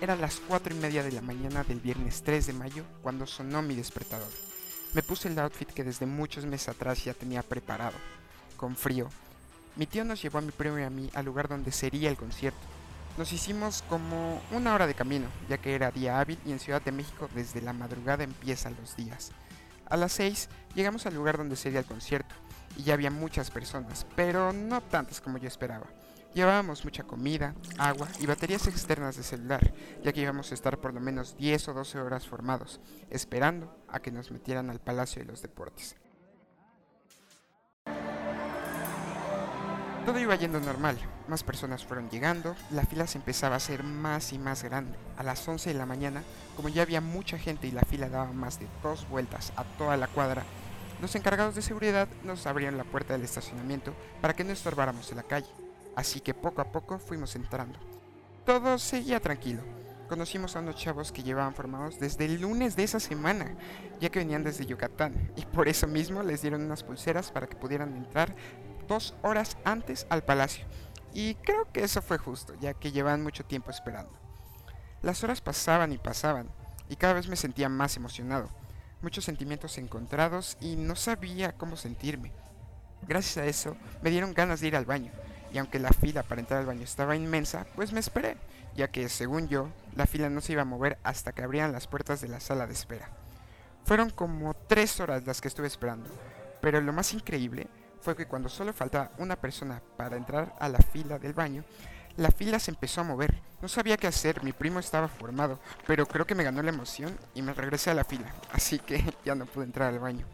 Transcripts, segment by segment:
Eran las 4 y media de la mañana del viernes 3 de mayo cuando sonó mi despertador. Me puse el outfit que desde muchos meses atrás ya tenía preparado, con frío. Mi tío nos llevó a mi primo y a mí al lugar donde sería el concierto. Nos hicimos como una hora de camino, ya que era día hábil y en Ciudad de México desde la madrugada empiezan los días. A las 6 llegamos al lugar donde sería el concierto, y ya había muchas personas, pero no tantas como yo esperaba. Llevábamos mucha comida, agua y baterías externas de celular, ya que íbamos a estar por lo menos 10 o 12 horas formados, esperando a que nos metieran al Palacio de los Deportes. Todo iba yendo normal, más personas fueron llegando, la fila se empezaba a hacer más y más grande. A las 11 de la mañana, como ya había mucha gente y la fila daba más de dos vueltas a toda la cuadra, los encargados de seguridad nos abrieron la puerta del estacionamiento para que no estorbáramos en la calle así que poco a poco fuimos entrando. Todo seguía tranquilo. Conocimos a unos chavos que llevaban formados desde el lunes de esa semana, ya que venían desde Yucatán, y por eso mismo les dieron unas pulseras para que pudieran entrar dos horas antes al palacio. Y creo que eso fue justo, ya que llevaban mucho tiempo esperando. Las horas pasaban y pasaban, y cada vez me sentía más emocionado. Muchos sentimientos encontrados y no sabía cómo sentirme. Gracias a eso me dieron ganas de ir al baño, y aunque la fila para entrar al baño estaba inmensa, pues me esperé, ya que, según yo, la fila no se iba a mover hasta que abrieran las puertas de la sala de espera. Fueron como tres horas las que estuve esperando, pero lo más increíble fue que cuando solo faltaba una persona para entrar a la fila del baño, la fila se empezó a mover. No sabía qué hacer, mi primo estaba formado, pero creo que me ganó la emoción y me regresé a la fila, así que ya no pude entrar al baño.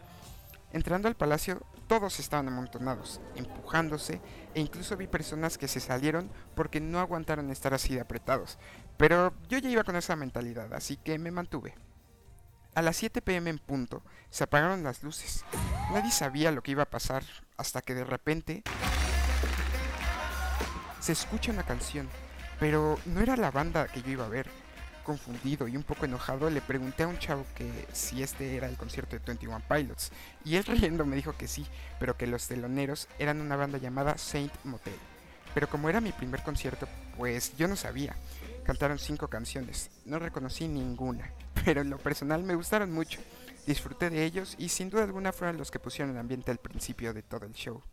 Entrando al palacio, todos estaban amontonados, empujándose, e incluso vi personas que se salieron porque no aguantaron estar así de apretados. Pero yo ya iba con esa mentalidad, así que me mantuve. A las 7 pm en punto, se apagaron las luces. Nadie sabía lo que iba a pasar, hasta que de repente se escucha una canción, pero no era la banda que yo iba a ver confundido y un poco enojado, le pregunté a un chavo que si este era el concierto de 21 Pilots. Y él riendo me dijo que sí, pero que los teloneros eran una banda llamada Saint Motel. Pero como era mi primer concierto, pues yo no sabía. Cantaron cinco canciones, no reconocí ninguna, pero en lo personal me gustaron mucho. Disfruté de ellos y sin duda alguna fueron los que pusieron el ambiente al principio de todo el show.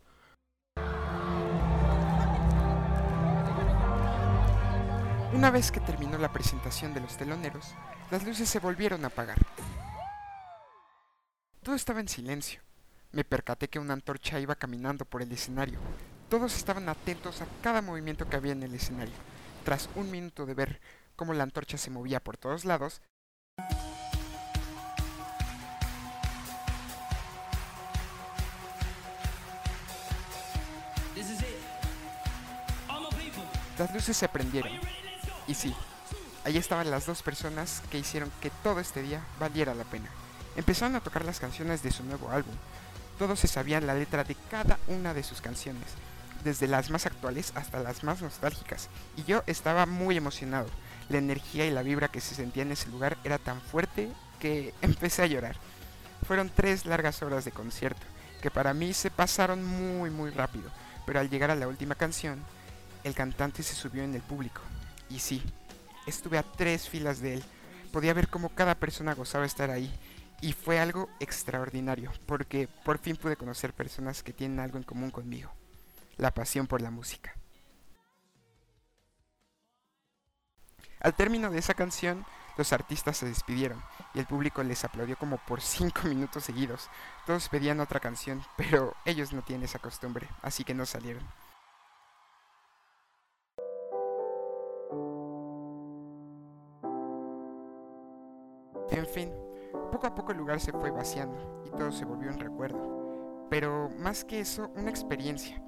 Una vez que terminó la presentación de los teloneros, las luces se volvieron a apagar. Todo estaba en silencio. Me percaté que una antorcha iba caminando por el escenario. Todos estaban atentos a cada movimiento que había en el escenario. Tras un minuto de ver cómo la antorcha se movía por todos lados, las luces se prendieron y sí, ahí estaban las dos personas que hicieron que todo este día valiera la pena. Empezaron a tocar las canciones de su nuevo álbum. Todos se sabían la letra de cada una de sus canciones, desde las más actuales hasta las más nostálgicas, y yo estaba muy emocionado. La energía y la vibra que se sentía en ese lugar era tan fuerte que empecé a llorar. Fueron tres largas horas de concierto, que para mí se pasaron muy muy rápido, pero al llegar a la última canción, el cantante se subió en el público y sí, estuve a tres filas de él. Podía ver cómo cada persona gozaba estar ahí. Y fue algo extraordinario, porque por fin pude conocer personas que tienen algo en común conmigo. La pasión por la música. Al término de esa canción, los artistas se despidieron y el público les aplaudió como por cinco minutos seguidos. Todos pedían otra canción, pero ellos no tienen esa costumbre, así que no salieron. En fin, poco a poco el lugar se fue vaciando y todo se volvió un recuerdo. Pero más que eso, una experiencia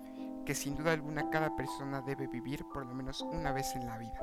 que sin duda alguna cada persona debe vivir por lo menos una vez en la vida.